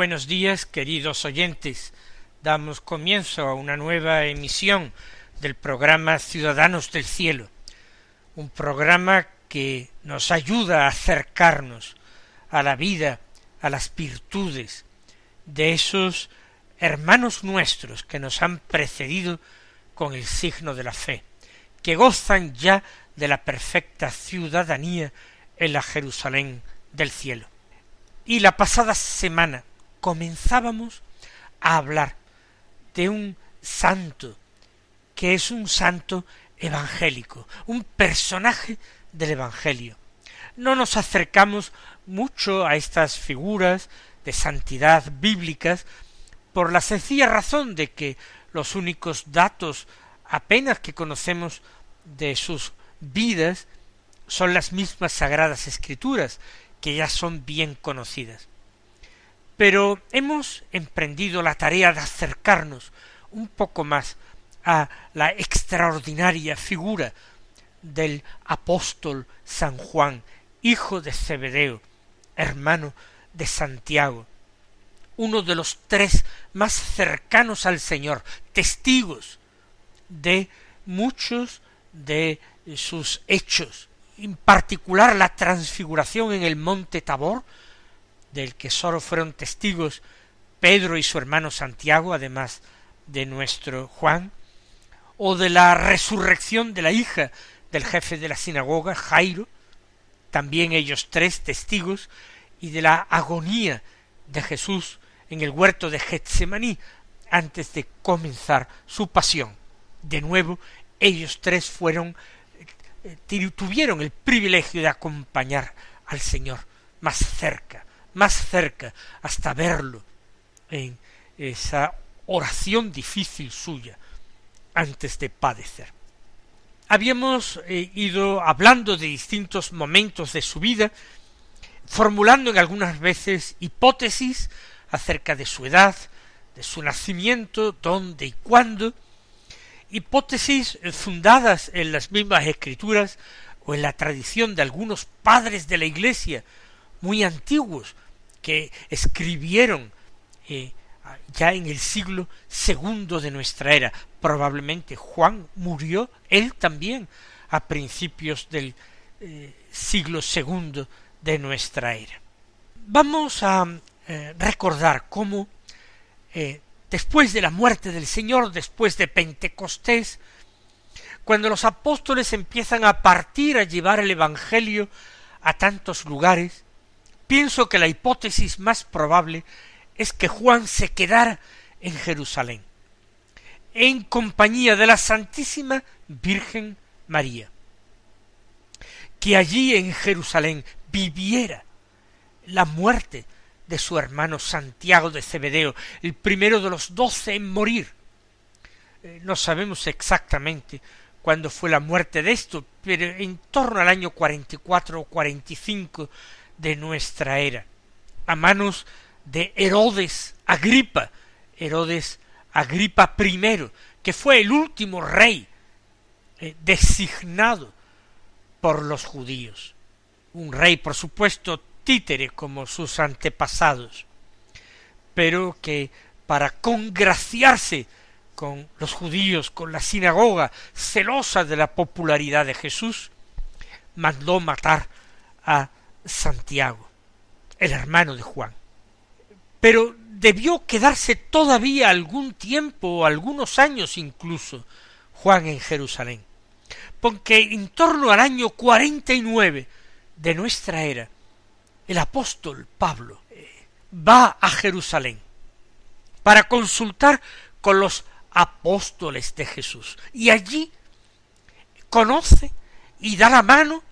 Buenos días, queridos oyentes. Damos comienzo a una nueva emisión del programa Ciudadanos del Cielo, un programa que nos ayuda a acercarnos a la vida, a las virtudes de esos hermanos nuestros que nos han precedido con el signo de la fe, que gozan ya de la perfecta ciudadanía en la Jerusalén del cielo. Y la pasada semana comenzábamos a hablar de un santo que es un santo evangélico, un personaje del Evangelio. No nos acercamos mucho a estas figuras de santidad bíblicas por la sencilla razón de que los únicos datos apenas que conocemos de sus vidas son las mismas sagradas escrituras, que ya son bien conocidas. Pero hemos emprendido la tarea de acercarnos un poco más a la extraordinaria figura del apóstol San Juan, hijo de Zebedeo, hermano de Santiago, uno de los tres más cercanos al Señor, testigos de muchos de sus hechos, en particular la transfiguración en el monte Tabor, del que sólo fueron testigos Pedro y su hermano Santiago, además de nuestro Juan, o de la resurrección de la hija del jefe de la sinagoga, Jairo, también ellos tres testigos, y de la agonía de Jesús en el huerto de Getsemaní antes de comenzar su pasión. De nuevo, ellos tres fueron eh, tuvieron el privilegio de acompañar al Señor más cerca, más cerca hasta verlo en esa oración difícil suya antes de padecer. Habíamos eh, ido hablando de distintos momentos de su vida, formulando en algunas veces hipótesis acerca de su edad, de su nacimiento, dónde y cuándo, hipótesis fundadas en las mismas escrituras o en la tradición de algunos padres de la Iglesia muy antiguos que escribieron eh, ya en el siglo segundo de nuestra era. Probablemente Juan murió él también a principios del eh, siglo segundo de nuestra era. Vamos a eh, recordar cómo después de la muerte del Señor, después de Pentecostés, cuando los apóstoles empiezan a partir a llevar el Evangelio a tantos lugares, Pienso que la hipótesis más probable es que Juan se quedara en Jerusalén, en compañía de la Santísima Virgen María, que allí en Jerusalén viviera la muerte de su hermano Santiago de Cebedeo, el primero de los doce en morir. Eh, no sabemos exactamente cuándo fue la muerte de esto, pero en torno al año cuarenta y cuatro o cuarenta y cinco de nuestra era, a manos de Herodes Agripa, Herodes Agripa I, que fue el último rey eh, designado por los judíos. Un rey, por supuesto, títere como sus antepasados, pero que para congraciarse con los judíos, con la sinagoga, celosa de la popularidad de Jesús, mandó matar a Santiago, el hermano de Juan. Pero debió quedarse todavía algún tiempo, algunos años incluso, Juan en Jerusalén, porque en torno al año cuarenta y nueve de nuestra era, el apóstol Pablo eh, va a Jerusalén para consultar con los apóstoles de Jesús y allí conoce y da la mano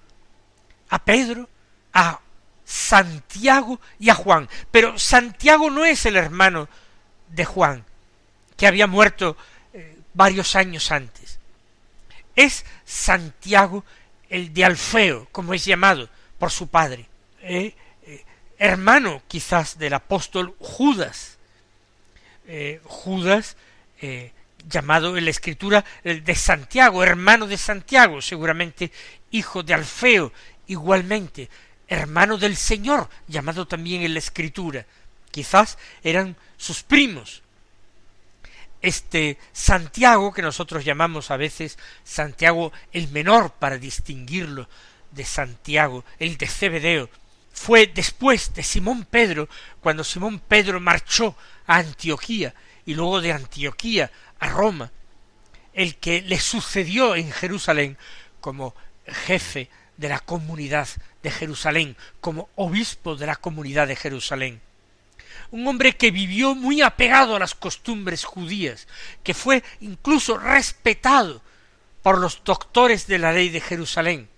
a Pedro, a Santiago y a Juan. Pero Santiago no es el hermano de Juan, que había muerto eh, varios años antes. Es Santiago el de Alfeo, como es llamado por su padre, eh, eh, hermano quizás del apóstol Judas. Judas llamado en la escritura de Santiago, hermano de Santiago, seguramente hijo de Alfeo, igualmente hermano del Señor, llamado también en la escritura. Quizás eran sus primos. Este Santiago, que nosotros llamamos a veces Santiago el menor para distinguirlo de Santiago, el de Cebedeo, fue después de Simón Pedro, cuando Simón Pedro marchó a Antioquía y luego de Antioquía a Roma, el que le sucedió en Jerusalén como jefe de la comunidad de Jerusalén, como obispo de la comunidad de Jerusalén. Un hombre que vivió muy apegado a las costumbres judías, que fue incluso respetado por los doctores de la ley de Jerusalén,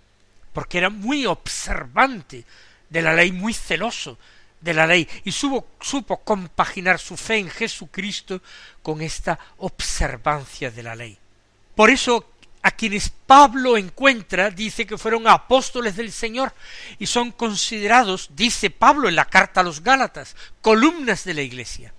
porque era muy observante de la ley, muy celoso de la ley, y supo, supo compaginar su fe en Jesucristo con esta observancia de la ley. Por eso a quienes Pablo encuentra, dice que fueron apóstoles del Señor y son considerados, dice Pablo en la carta a los Gálatas, columnas de la Iglesia.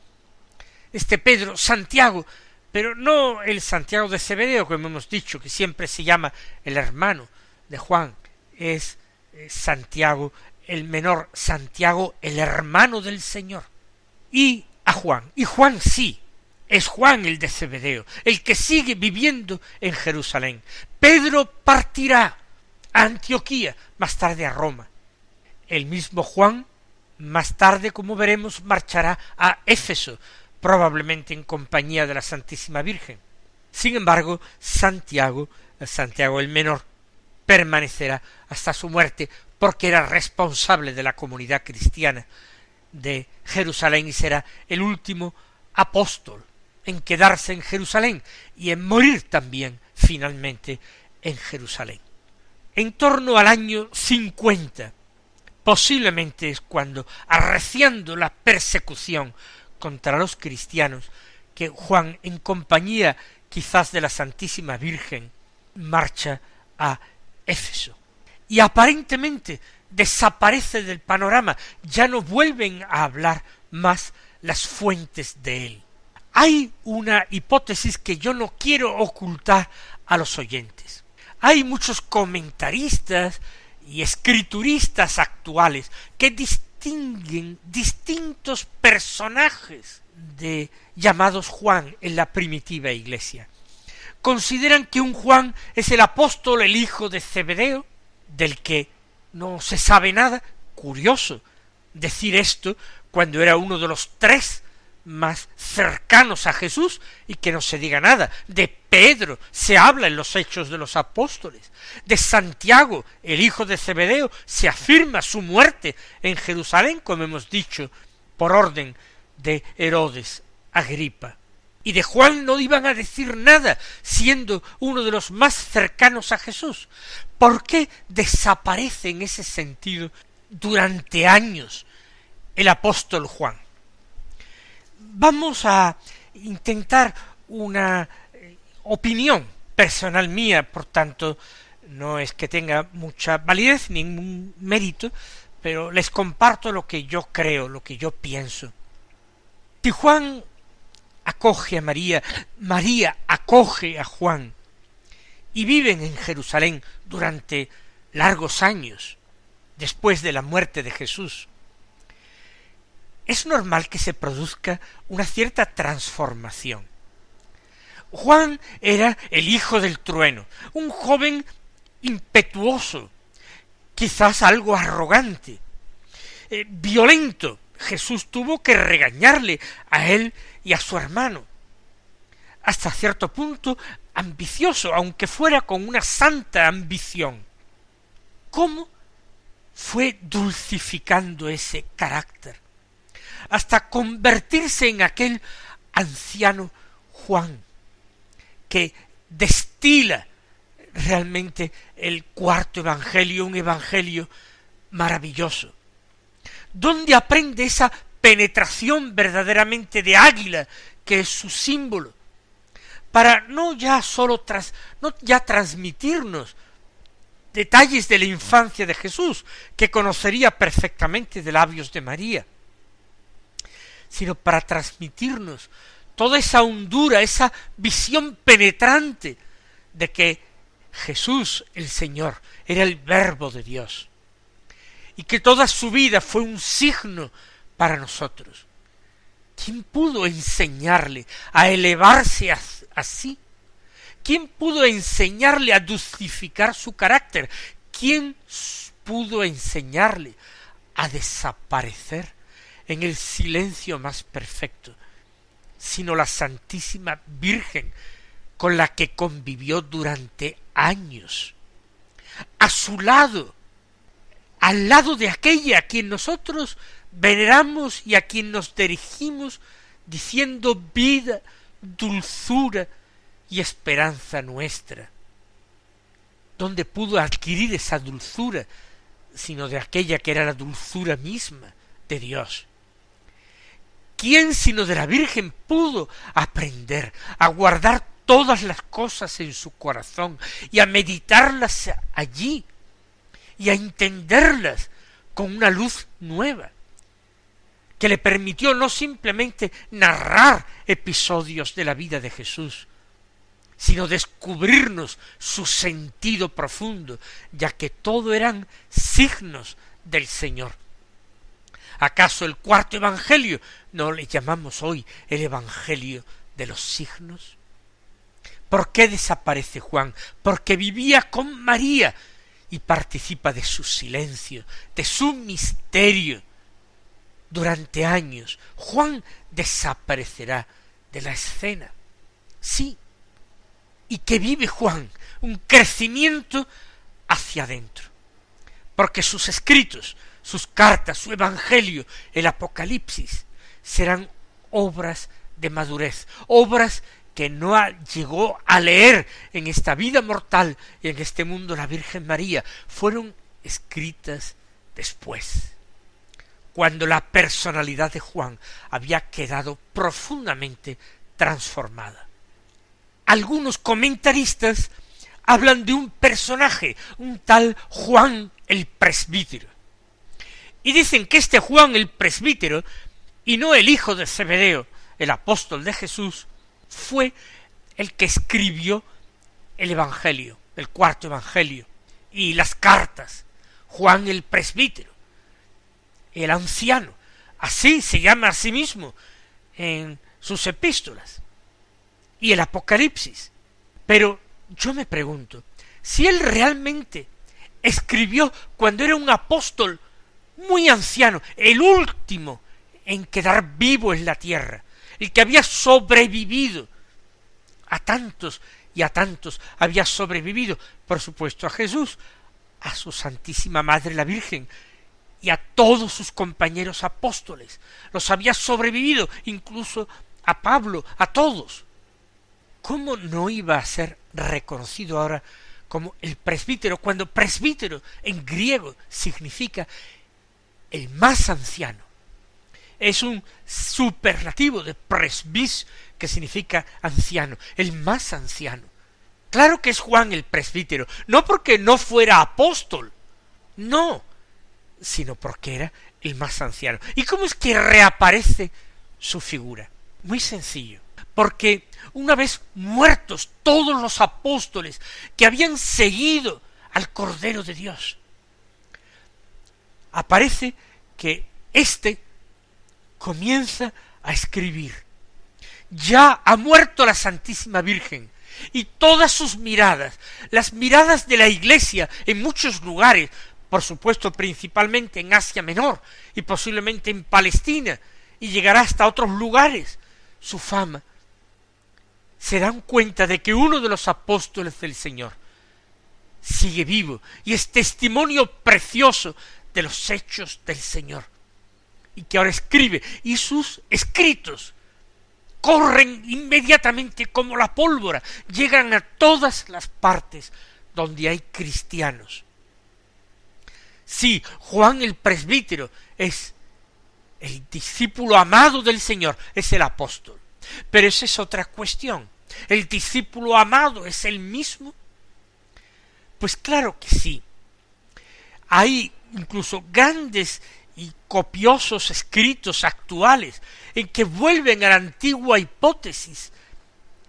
Este Pedro, Santiago, pero no el Santiago de Cebedeo, como hemos dicho, que siempre se llama el hermano de Juan, es eh, Santiago el menor, Santiago el hermano del Señor. Y a Juan, y Juan sí, es Juan el de Cebedeo, el que sigue viviendo en Jerusalén. Pedro partirá a Antioquía, más tarde a Roma. El mismo Juan, más tarde, como veremos, marchará a Éfeso, probablemente en compañía de la Santísima Virgen. Sin embargo, Santiago, Santiago el menor, permanecerá hasta su muerte, porque era responsable de la comunidad cristiana de Jerusalén y será el último apóstol en quedarse en Jerusalén y en morir también finalmente en Jerusalén. En torno al año cincuenta, posiblemente es cuando, arreciando la persecución contra los cristianos, que Juan, en compañía quizás de la Santísima Virgen, marcha a Éfeso. Y aparentemente desaparece del panorama, ya no vuelven a hablar más las fuentes de él. Hay una hipótesis que yo no quiero ocultar a los oyentes. Hay muchos comentaristas y escrituristas actuales que distinguen distintos personajes de llamados Juan en la primitiva iglesia. Consideran que un Juan es el apóstol, el hijo de Zebedeo, del que no se sabe nada. Curioso decir esto cuando era uno de los tres más cercanos a Jesús y que no se diga nada. De Pedro se habla en los hechos de los apóstoles. De Santiago, el hijo de Zebedeo, se afirma su muerte en Jerusalén, como hemos dicho, por orden de Herodes Agripa. Y de Juan no iban a decir nada, siendo uno de los más cercanos a Jesús. ¿Por qué desaparece en ese sentido durante años el apóstol Juan? Vamos a intentar una eh, opinión personal mía, por tanto, no es que tenga mucha validez, ningún mérito, pero les comparto lo que yo creo, lo que yo pienso. Si Juan acoge a María, María acoge a Juan, y viven en Jerusalén durante largos años, después de la muerte de Jesús, es normal que se produzca una cierta transformación. Juan era el hijo del trueno, un joven impetuoso, quizás algo arrogante, eh, violento. Jesús tuvo que regañarle a él y a su hermano. Hasta cierto punto ambicioso, aunque fuera con una santa ambición. ¿Cómo fue dulcificando ese carácter, hasta convertirse en aquel anciano Juan, que destila realmente el cuarto evangelio, un evangelio maravilloso, donde aprende esa penetración verdaderamente de águila, que es su símbolo, para no ya solo tras, no ya transmitirnos detalles de la infancia de Jesús, que conocería perfectamente de labios de María, sino para transmitirnos toda esa hondura, esa visión penetrante de que Jesús el Señor era el verbo de Dios, y que toda su vida fue un signo para nosotros. ¿Quién pudo enseñarle a elevarse así? ¿Quién pudo enseñarle a dulcificar su carácter? ¿Quién pudo enseñarle a desaparecer en el silencio más perfecto? Sino la Santísima Virgen, con la que convivió durante años. A su lado, al lado de aquella a quien nosotros veneramos y a quien nos dirigimos diciendo vida, dulzura, y esperanza nuestra. ¿Dónde pudo adquirir esa dulzura sino de aquella que era la dulzura misma de Dios? ¿Quién sino de la Virgen pudo aprender a guardar todas las cosas en su corazón y a meditarlas allí y a entenderlas con una luz nueva? que le permitió no simplemente narrar episodios de la vida de Jesús, sino descubrirnos su sentido profundo, ya que todo eran signos del Señor. ¿Acaso el cuarto Evangelio no le llamamos hoy el Evangelio de los signos? ¿Por qué desaparece Juan? Porque vivía con María y participa de su silencio, de su misterio. Durante años Juan desaparecerá de la escena. Sí, y que vive Juan, un crecimiento hacia adentro. Porque sus escritos, sus cartas, su evangelio, el Apocalipsis, serán obras de madurez, obras que no llegó a leer en esta vida mortal y en este mundo la Virgen María, fueron escritas después, cuando la personalidad de Juan había quedado profundamente transformada algunos comentaristas hablan de un personaje, un tal Juan el presbítero. Y dicen que este Juan el presbítero, y no el hijo de Zebedeo, el apóstol de Jesús, fue el que escribió el Evangelio, el cuarto Evangelio, y las cartas. Juan el presbítero, el anciano, así se llama a sí mismo en sus epístolas y el Apocalipsis. Pero yo me pregunto, si él realmente escribió cuando era un apóstol muy anciano, el último en quedar vivo en la tierra, el que había sobrevivido a tantos y a tantos, había sobrevivido, por supuesto, a Jesús, a su Santísima Madre la Virgen, y a todos sus compañeros apóstoles. Los había sobrevivido, incluso a Pablo, a todos. ¿cómo no iba a ser reconocido ahora como el presbítero, cuando presbítero en griego significa el más anciano? Es un superlativo de presbis, que significa anciano, el más anciano. Claro que es Juan el presbítero, no porque no fuera apóstol, no, sino porque era el más anciano. ¿Y cómo es que reaparece su figura? Muy sencillo porque una vez muertos todos los apóstoles que habían seguido al Cordero de Dios, aparece que éste comienza a escribir. Ya ha muerto la Santísima Virgen, y todas sus miradas, las miradas de la Iglesia en muchos lugares, por supuesto principalmente en Asia Menor y posiblemente en Palestina, y llegará hasta otros lugares, su fama se dan cuenta de que uno de los apóstoles del Señor sigue vivo y es testimonio precioso de los hechos del Señor, y que ahora escribe, y sus escritos corren inmediatamente como la pólvora, llegan a todas las partes donde hay cristianos. Sí, Juan el presbítero es el discípulo amado del Señor, es el apóstol. Pero esa es otra cuestión. ¿El discípulo amado es el mismo? Pues claro que sí. Hay incluso grandes y copiosos escritos actuales en que vuelven a la antigua hipótesis.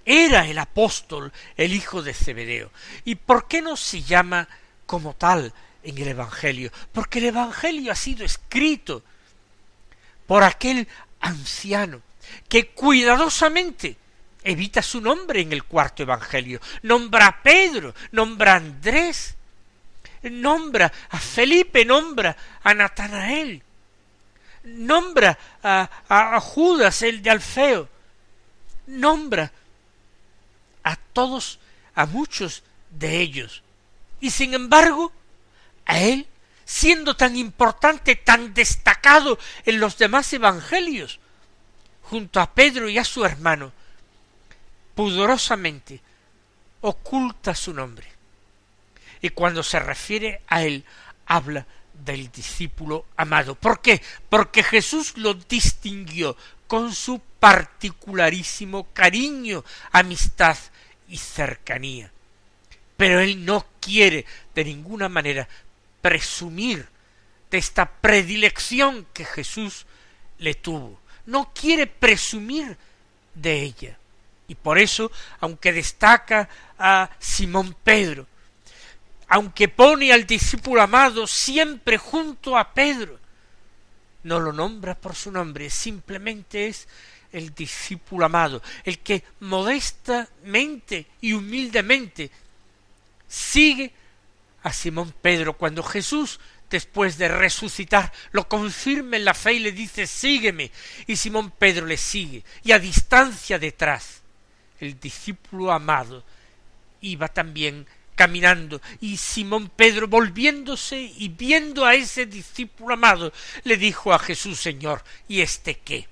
Era el apóstol el hijo de Zebedeo. ¿Y por qué no se llama como tal en el Evangelio? Porque el Evangelio ha sido escrito por aquel anciano que cuidadosamente evita su nombre en el cuarto Evangelio. Nombra a Pedro, nombra a Andrés, nombra a Felipe, nombra a Natanael, nombra a, Judas, el de Alfeo, nombra a todos, a muchos de ellos. Y sin embargo, a él, siendo tan importante, tan destacado en los demás evangelios, junto a Pedro y a su hermano, pudorosamente oculta su nombre. Y cuando se refiere a él, habla del discípulo amado. ¿Por qué? Porque Jesús lo distinguió con su particularísimo cariño, amistad y cercanía. Pero él no quiere de ninguna manera presumir de esta predilección que Jesús le tuvo. No quiere presumir de ella. Y por eso, aunque destaca a Simón Pedro, aunque pone al discípulo amado siempre junto a Pedro, no lo nombra por su nombre, simplemente es el discípulo amado, el que modestamente y humildemente sigue a Simón Pedro cuando Jesús después de resucitar, lo confirma en la fe y le dice sígueme. Y Simón Pedro le sigue, y a distancia detrás, el discípulo amado iba también caminando, y Simón Pedro volviéndose y viendo a ese discípulo amado, le dijo a Jesús Señor, ¿y este qué?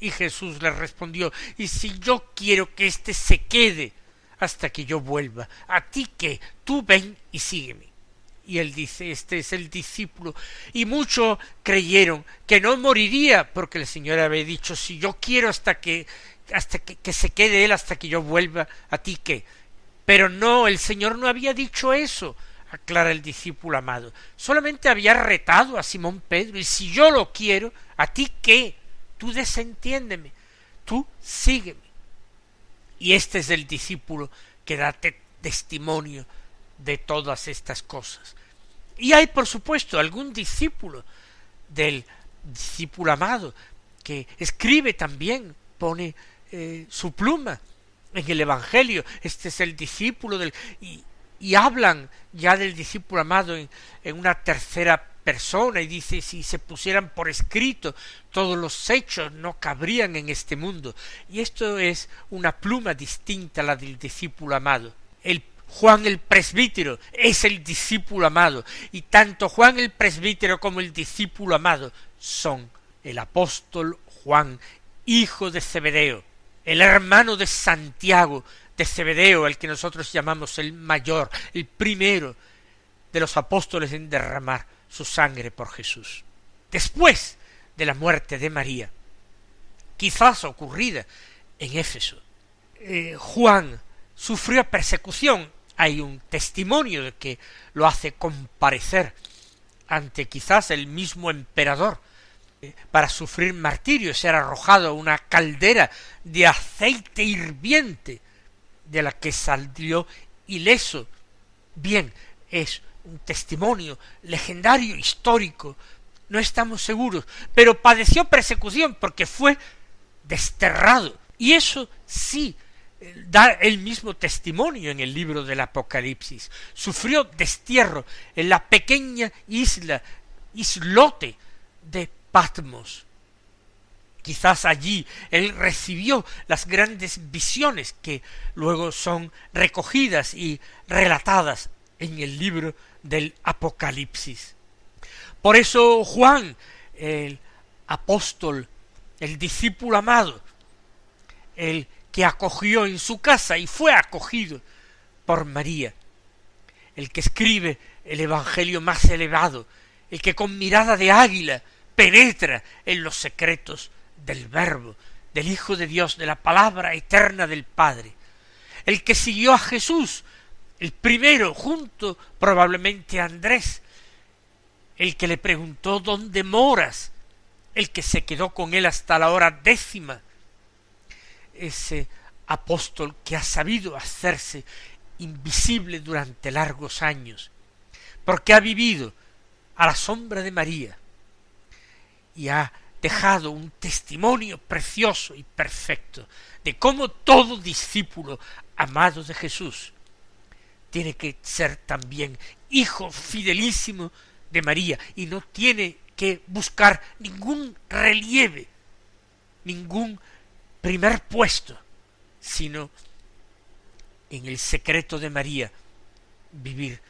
Y Jesús le respondió, y si yo quiero que éste se quede hasta que yo vuelva, a ti qué, tú ven y sígueme. Y él dice, este es el discípulo. Y muchos creyeron que no moriría, porque el Señor había dicho, si yo quiero hasta que, hasta que, que se quede él, hasta que yo vuelva, a ti qué. Pero no, el Señor no había dicho eso, aclara el discípulo amado. Solamente había retado a Simón Pedro, y si yo lo quiero, ¿a ti qué? Tú desentiéndeme, tú sígueme. Y este es el discípulo que da testimonio de todas estas cosas. Y hay, por supuesto, algún discípulo del discípulo amado que escribe también, pone eh, su pluma en el Evangelio. Este es el discípulo del... Y, hablan ya del discípulo amado en, en una tercera persona y dice si se pusieran por escrito todos los hechos no cabrían en este mundo. Y esto es una pluma distinta a la del discípulo amado. El Juan el presbítero es el discípulo amado, y tanto Juan el presbítero como el discípulo amado son el apóstol Juan, hijo de Zebedeo, el hermano de Santiago de Zebedeo, el que nosotros llamamos el mayor, el primero de los apóstoles en derramar su sangre por Jesús. Después de la muerte de María, quizás ocurrida en Éfeso, eh, Juan sufrió persecución hay un testimonio de que lo hace comparecer ante quizás el mismo emperador para sufrir martirio, ser arrojado a una caldera de aceite hirviente de la que salió ileso. Bien, es un testimonio legendario, histórico, no estamos seguros, pero padeció persecución porque fue desterrado. Y eso sí da el mismo testimonio en el libro del Apocalipsis. Sufrió destierro en la pequeña isla, islote de Patmos. Quizás allí él recibió las grandes visiones que luego son recogidas y relatadas en el libro del Apocalipsis. Por eso Juan, el apóstol, el discípulo amado, el que acogió en su casa y fue acogido por María, el que escribe el Evangelio más elevado, el que con mirada de águila penetra en los secretos del Verbo, del Hijo de Dios, de la palabra eterna del Padre, el que siguió a Jesús, el primero junto probablemente a Andrés, el que le preguntó ¿dónde moras? el que se quedó con él hasta la hora décima, ese apóstol que ha sabido hacerse invisible durante largos años, porque ha vivido a la sombra de María y ha dejado un testimonio precioso y perfecto de cómo todo discípulo amado de Jesús tiene que ser también hijo fidelísimo de María y no tiene que buscar ningún relieve, ningún primer puesto, sino en el secreto de María vivir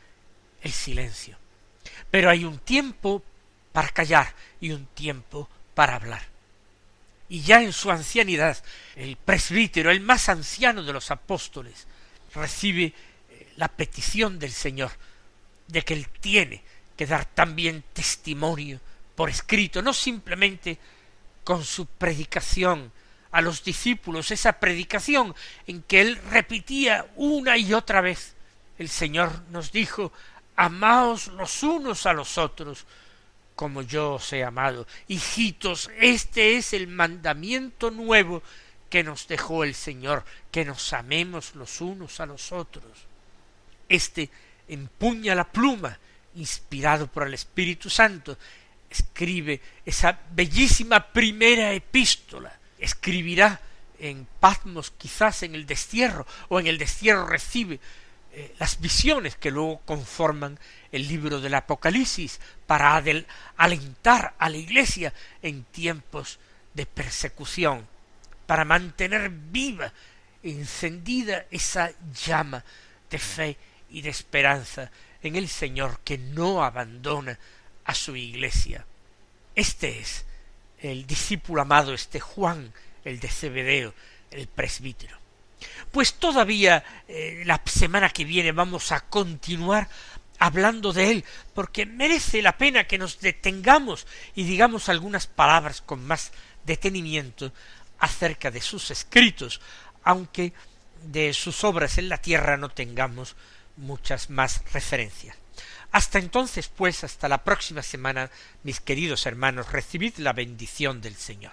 el silencio. Pero hay un tiempo para callar y un tiempo para hablar. Y ya en su ancianidad, el presbítero, el más anciano de los apóstoles, recibe eh, la petición del Señor de que él tiene que dar también testimonio por escrito, no simplemente con su predicación a los discípulos, esa predicación en que él repetía una y otra vez. El Señor nos dijo, amaos los unos a los otros, como yo os he amado. Hijitos, este es el mandamiento nuevo que nos dejó el Señor, que nos amemos los unos a los otros. Este empuña la pluma, inspirado por el Espíritu Santo, escribe esa bellísima primera epístola, escribirá en Patmos, quizás en el destierro, o en el destierro recibe eh, las visiones que luego conforman el libro del Apocalipsis para alentar a la Iglesia en tiempos de persecución, para mantener viva, encendida esa llama de fe y de esperanza en el Señor que no abandona a su iglesia. Este es el discípulo amado, este Juan, el de Cebedeo, el presbítero. Pues todavía eh, la semana que viene vamos a continuar hablando de él, porque merece la pena que nos detengamos y digamos algunas palabras con más detenimiento acerca de sus escritos, aunque de sus obras en la tierra no tengamos muchas más referencias. Hasta entonces, pues, hasta la próxima semana, mis queridos hermanos, recibid la bendición del Señor.